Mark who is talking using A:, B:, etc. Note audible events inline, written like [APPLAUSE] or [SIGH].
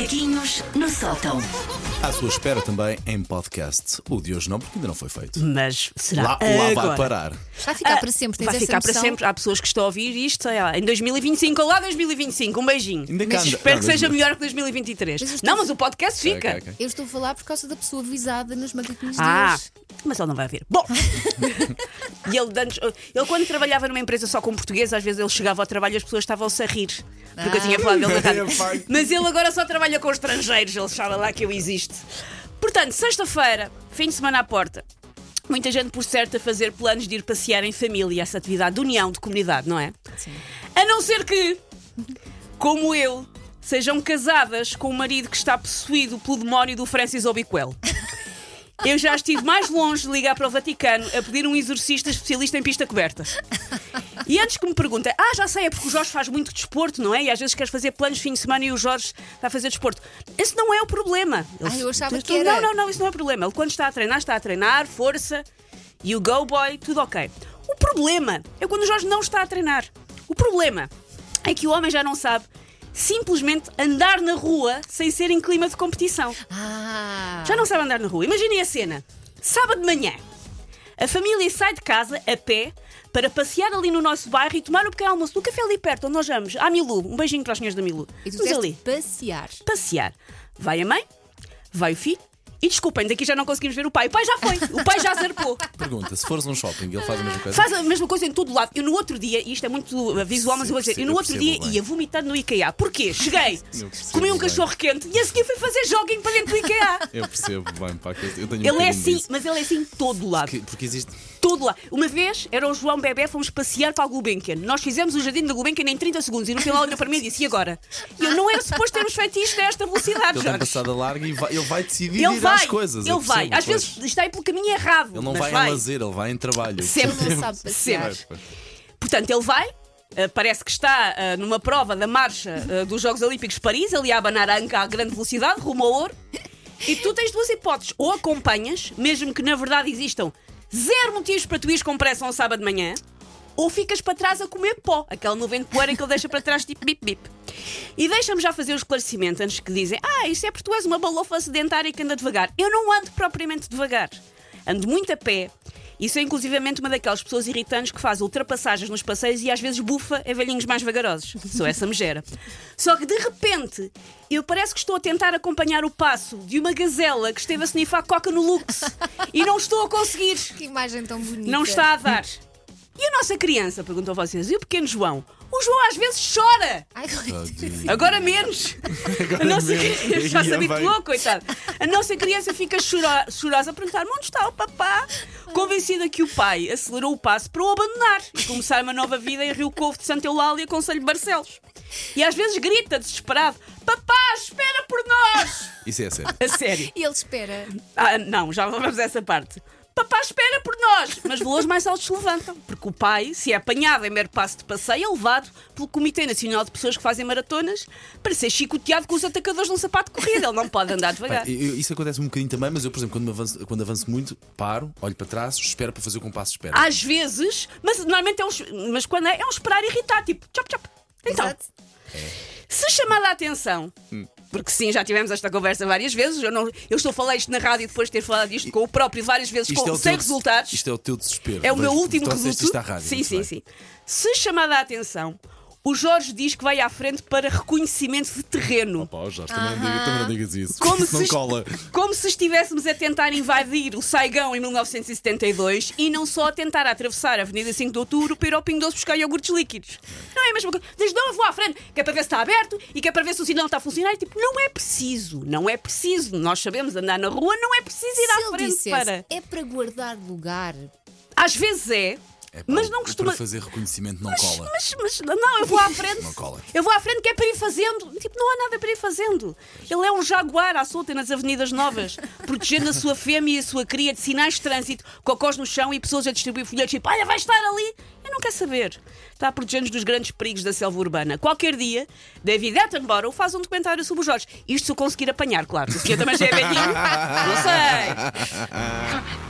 A: Macaquinhos no sótão.
B: À sua espera também em podcast. O de hoje não, porque ainda não foi feito.
C: Mas será
B: Lá, lá vai
C: agora?
B: parar.
D: Vai ficar para sempre, tens
C: Vai
D: essa
C: ficar para
D: noção?
C: sempre. Há pessoas que estão a ouvir isto sei lá, em 2025. Olá, 2025. Um beijinho.
B: Ainda cá
C: Mas
B: anda-
C: espero que
B: mas-
C: seja melhor que 2023.
D: Mas eu estou-
C: Não, mas o podcast fica.
B: Ok, ok.
D: Eu estou a falar por causa da pessoa avisada nos macaquinhos
C: Ah,
D: de hoje.
C: mas ele não vai ver. Bom, [LAUGHS] e ele, ele quando trabalhava numa empresa só com português, às vezes ele chegava ao trabalho e as pessoas estavam-se a rir. Porque eu tinha falado dele na [LAUGHS] rádio. Mas ele agora só trabalha com estrangeiros, ele sabe lá que eu existo. Portanto, sexta-feira, fim de semana à porta. Muita gente, por certo, a fazer planos de ir passear em família, essa atividade de união, de comunidade, não é?
D: Sim.
C: A não ser que, como eu, sejam casadas com um marido que está possuído pelo demónio do Francis Obiquel. Eu já estive mais longe de ligar para o Vaticano a pedir um exorcista especialista em pista coberta. E antes que me perguntem, ah, já sei, é porque o Jorge faz muito desporto, não é? E às vezes queres fazer planos de fim de semana e o Jorge está a fazer desporto. Esse não é o problema. Ele-
D: Ah, eu achava
C: Tu-
D: que era.
C: Não, não, não, isso não é o problema. Ele quando está a treinar, está a treinar, força, you go boy, tudo ok. O problema é quando o Jorge não está a treinar. O problema é que o homem já não sabe simplesmente andar na rua sem ser em clima de competição.
D: Ah,
C: Já não sabe andar na rua. Imaginem a cena. Sábado de manhã. A família sai de casa a pé para passear ali no nosso bairro e tomar um pequeno almoço no café ali perto, onde nós vamos. À Milu. Um beijinho para as senhoras da Milu.
D: e tu
C: ali.
D: passear.
C: Passear. Vai a mãe, vai o filho. E desculpem, daqui já não conseguimos ver o pai. O pai já foi. O pai já zarpou.
B: Pergunta: se fores a um shopping, ele faz a mesma coisa?
C: Faz a mesma coisa em todo lado. Eu no outro dia, e isto é muito visual, mas eu vou dizer, eu no outro dia ia vomitando no IKEA. Porquê? Cheguei, comi um cachorro quente e a seguir fui fazer jogging para dentro do IKEA.
B: Eu percebo bem, pá, eu tenho
C: Ele é assim, mas ele é assim em todo lado.
B: Que- porque existe.
C: Todo lá. Uma vez era o João Bebé, fomos passear para a Gulbenkian. Nós fizemos o jardim da Gulbenkian em 30 segundos e no final olhou para mim e disse: E agora? E eu não era suposto termos feito isto a esta velocidade,
B: Ele tem
C: Jorge.
B: passado a larga e vai- ele vai decidir
C: Ele
B: ir
C: vai,
B: às coisas. eu
C: ele vai.
B: percebo,
C: Às
B: pois.
C: vezes está aí pelo caminho errado.
B: Ele não
C: mas
B: vai, em lazer, ele vai em trabalho.
C: Sempre.
D: Ele não sabe passear.
B: Pois, pois.
C: Portanto, ele vai. uh, parece que está uh, numa prova da marcha uh, dos Jogos Olímpicos de Paris, ali a abanar a anca a grande velocidade, rumo ao ouro. E tu tens duas hipóteses. Ou acompanhas, mesmo que na verdade existam zero motivos para tu ires com pressa um sábado de manhã, ou ficas para trás a comer pó, aquela nuvem de poeira que ele deixa para trás, tipo bip bip. E deixa-me já fazer o esclarecimento antes que dizem: Ah, isso é porque tu és uma balofa sedentária que anda devagar. Eu não ando propriamente devagar. Ando muito a pé. E sou inclusivamente uma daquelas pessoas irritantes que faz ultrapassagens nos passeios e às vezes bufa a velhinhos mais vagarosos. Sou essa megera. Só que de repente eu parece que estou a tentar acompanhar o passo de uma gazela que esteve a snifar coca no Lux e não estou a conseguir.
D: Que imagem tão bonita.
C: Não está a dar. E a nossa criança? Perguntou vocês. E o pequeno João? O João às vezes chora.
D: Ai,
B: Tadinho.
C: Agora menos. a nossa
B: menos.
C: criança já se habituou, coitado. A nossa criança fica chorosa a perguntar: onde está o papá? Convencida que o pai acelerou o passo para o abandonar e começar uma nova vida em Rio Covo de Santa Eulália, Conselho de Barcelos. E às vezes grita desesperado: Papá, espera por nós!
B: Isso é sério.
C: A sério.
D: E ele espera.
C: Ah, não, já vamos a essa parte. Papá espera por nós! Mas valores mais altos se levantam, porque o pai, se é apanhado em mero passo de passeio, é levado pelo Comitê Nacional de Pessoas que Fazem Maratonas para ser chicoteado com os atacadores de um sapato de corrida. Ele não pode andar devagar.
B: Bem, eu- isso acontece um bocadinho também, mas eu, por exemplo, quando, me avanço, quando avanço muito, paro, olho para trás, espero para fazer o compasso de espera.
C: Às vezes, mas normalmente é um, mas quando é, é um esperar irritado, tipo chop chop. Então,
D: Exato.
C: se chamada a atenção, porque sim, já tivemos esta conversa várias vezes, eu, não, eu estou a falar isto na rádio depois de ter falado isto com o próprio várias vezes, com,
B: é
C: sem
B: teu-
C: resultados.
B: Isto é o teu desespero.
C: É o meu último resultado. Sim,
B: muito
C: sim,
B: bem.
C: sim. Se chamada a atenção, o Jorge diz que vai à frente para reconhecimento de terreno.
B: Pá, Jorge, também, não diga- também não digas isso.
C: Como
B: isso não
C: se,
B: cola.
C: como se estivéssemos a tentar invadir o Saigão em 1972 e não só a tentar atravessar a Avenida 5 de Outubro para ir ao Pingo Doce buscar iogurtes líquidos. Não é a mesma coisa. Diz, não, eu vou à frente, que é para ver se está aberto e que é para ver se o sinal está a funcionar. E, tipo, não é preciso, não é preciso. Nós sabemos andar na rua, não é preciso ir
D: Se
C: à frente
D: dissesse,
C: para.
D: é para guardar lugar.
C: Às vezes é,
B: É pá,
C: mas não
B: o-
C: costuma.
B: Para fazer reconhecimento não
C: Mas,
B: cola.
C: mas, mas não, eu vou [LAUGHS] à frente.
B: Não cola.
C: Eu vou à frente que é para ir fazendo. Tipo, não há nada para ir fazendo. Ele é um jaguar à solta nas avenidas novas, [LAUGHS] protegendo a sua fêmea e a sua cria de sinais de trânsito, cocós no chão e pessoas a distribuir folhetos tipo, olha, vai estar ali. Eu não quero saber. Está a proteger-nos dos grandes perigos da selva urbana. Qualquer dia, David Attenborough faz um documentário sobre os Jorge. Isto se eu conseguir apanhar, claro. Se o senhor também já é velhinho, [LAUGHS] não sei.